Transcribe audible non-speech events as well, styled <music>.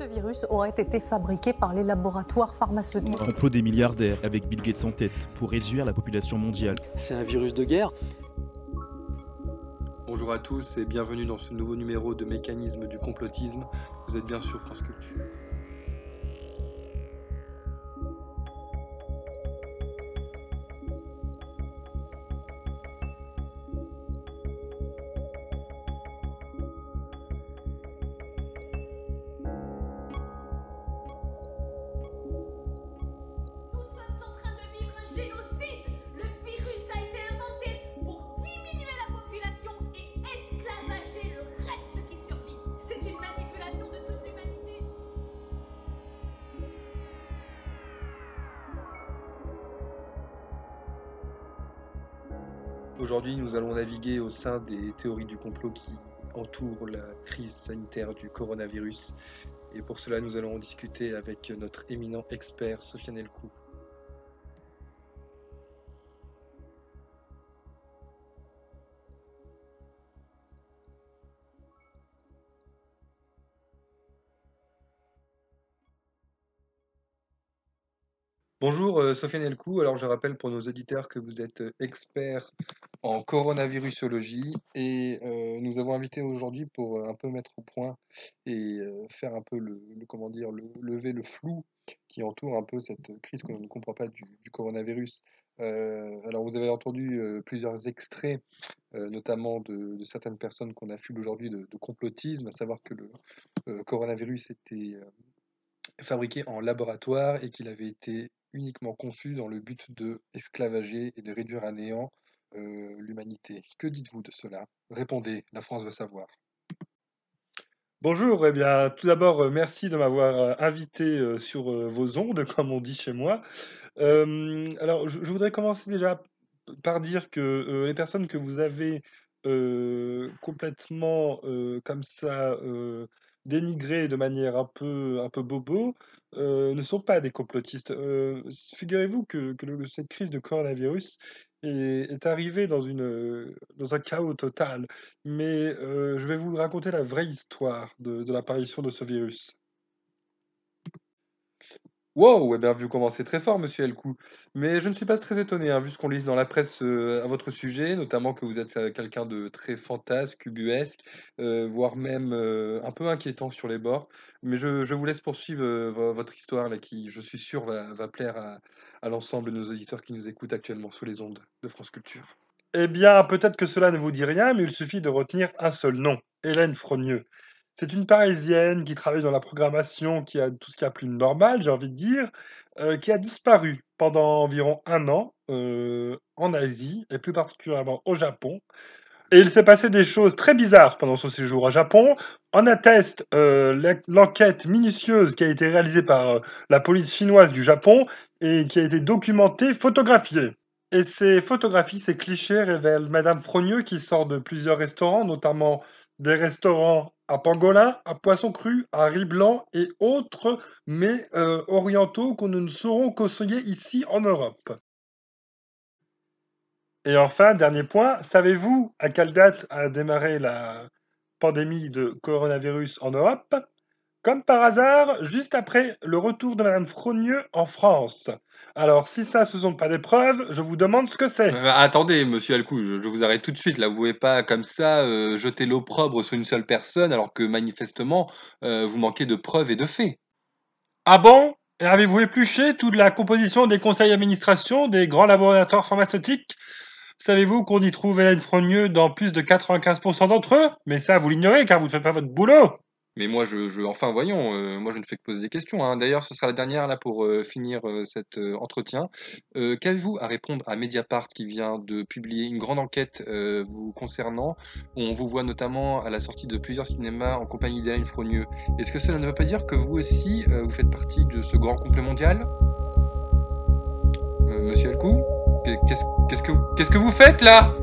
Ce virus aurait été fabriqué par les laboratoires pharmaceutiques. Un complot des milliardaires avec Bill Gates en tête pour réduire la population mondiale. C'est un virus de guerre Bonjour à tous et bienvenue dans ce nouveau numéro de Mécanisme du complotisme. Vous êtes bien sur France Culture. Aujourd'hui, nous allons naviguer au sein des théories du complot qui entourent la crise sanitaire du coronavirus. Et pour cela, nous allons en discuter avec notre éminent expert, Sofiane Elkou. Bonjour euh, Sofiane Elkou, alors je rappelle pour nos auditeurs que vous êtes euh, expert en coronavirusologie et euh, nous avons invité aujourd'hui pour un peu mettre au point et faire un peu le, comment dire le, lever le flou qui entoure un peu cette crise que l'on ne comprend pas du, coronavirus. Alors vous avez entendu plusieurs extraits, notamment de, certaines personnes qu'on affule aujourd'hui de, complotisme, à savoir que le coronavirus était fabriqué en laboratoire et qu'il avait été uniquement conçu dans le but de esclavager et de réduire à néant euh, l'humanité. Que dites-vous de cela? Répondez, la France veut savoir. Bonjour, eh bien, tout d'abord, euh, merci de m'avoir euh, invité sur vos ondes, <laughs> comme on dit chez moi. Alors, je, voudrais commencer déjà par dire que les personnes que vous avez complètement comme ça dénigrées de manière un peu, un peu bobo ne sont pas des complotistes. Figurez-vous que, cette crise de coronavirus est, arrivée dans, un chaos total. Mais je vais vous raconter la vraie histoire de, de l'apparition de ce virus. Wow, eh bien, vous commencez très fort, monsieur Elkou. Mais je ne suis pas très étonné, hein, vu ce qu'on lit dans la presse euh, à votre sujet, notamment que vous êtes euh, quelqu'un de très fantasque, ubuesque, euh, voire même un peu inquiétant sur les bords. Mais je, vous laisse poursuivre vo- votre histoire, là, qui, je suis sûr, va, va plaire à, à l'ensemble de nos auditeurs qui nous écoutent actuellement sous les ondes de France Culture. Eh bien, peut-être que cela ne vous dit rien, mais il suffit de retenir un seul nom, Hélène Frogneux. C'est une Parisienne qui travaille dans la programmation, qui a tout ce qu'il y a plus normal, j'ai envie de dire, euh, qui a disparu pendant environ un an euh, en Asie, et plus particulièrement au Japon. Et il s'est passé des choses très bizarres pendant son séjour au Japon. En atteste euh, l'en- l'enquête minutieuse qui a été réalisée par la police chinoise du Japon et qui a été documentée, photographiée. Et ces photographies, ces clichés révèlent Madame Frogneux qui sort de plusieurs restaurants, notamment des restaurants à pangolin, à poisson cru, à riz blanc et autres, mais euh, orientaux que nous ne saurons conseiller ici en Europe. Et enfin, dernier point, savez-vous à quelle date a démarré la pandémie de coronavirus en Europe? Comme par hasard, juste après le retour de Madame Frogneux en France. Alors, si ça, ce ne sont pas des preuves, je vous demande ce que c'est. Euh, attendez, monsieur Alcou, je, je vous arrête tout de suite. Là, vous pouvez pas comme ça euh, jeter l'opprobre sur une seule personne, alors que manifestement, euh, vous manquez de preuves et de faits. Ah bon? Avez-vous épluché toute la composition des conseils d'administration des grands laboratoires pharmaceutiques? Savez-vous qu'on y trouve Hélène Frogneux dans plus de 95% d'entre eux? Mais ça, vous l'ignorez car vous ne faites pas votre boulot. Mais moi, je, je enfin, voyons, euh, moi, je ne fais que poser des questions. hein. D'ailleurs, ce sera la dernière là pour euh, finir euh, cet euh, entretien. Euh, Qu'avez-vous à répondre à Mediapart qui vient de publier une grande enquête euh, vous concernant? On vous voit notamment à la sortie de plusieurs cinémas en compagnie d'Hélène Frogneux. Est-ce que cela ne veut pas dire que vous aussi, vous faites partie de ce grand complet mondial? Monsieur Alcou Qu'est- Qu'est-ce qu'est-ce que, qu'est-ce que vous faites là?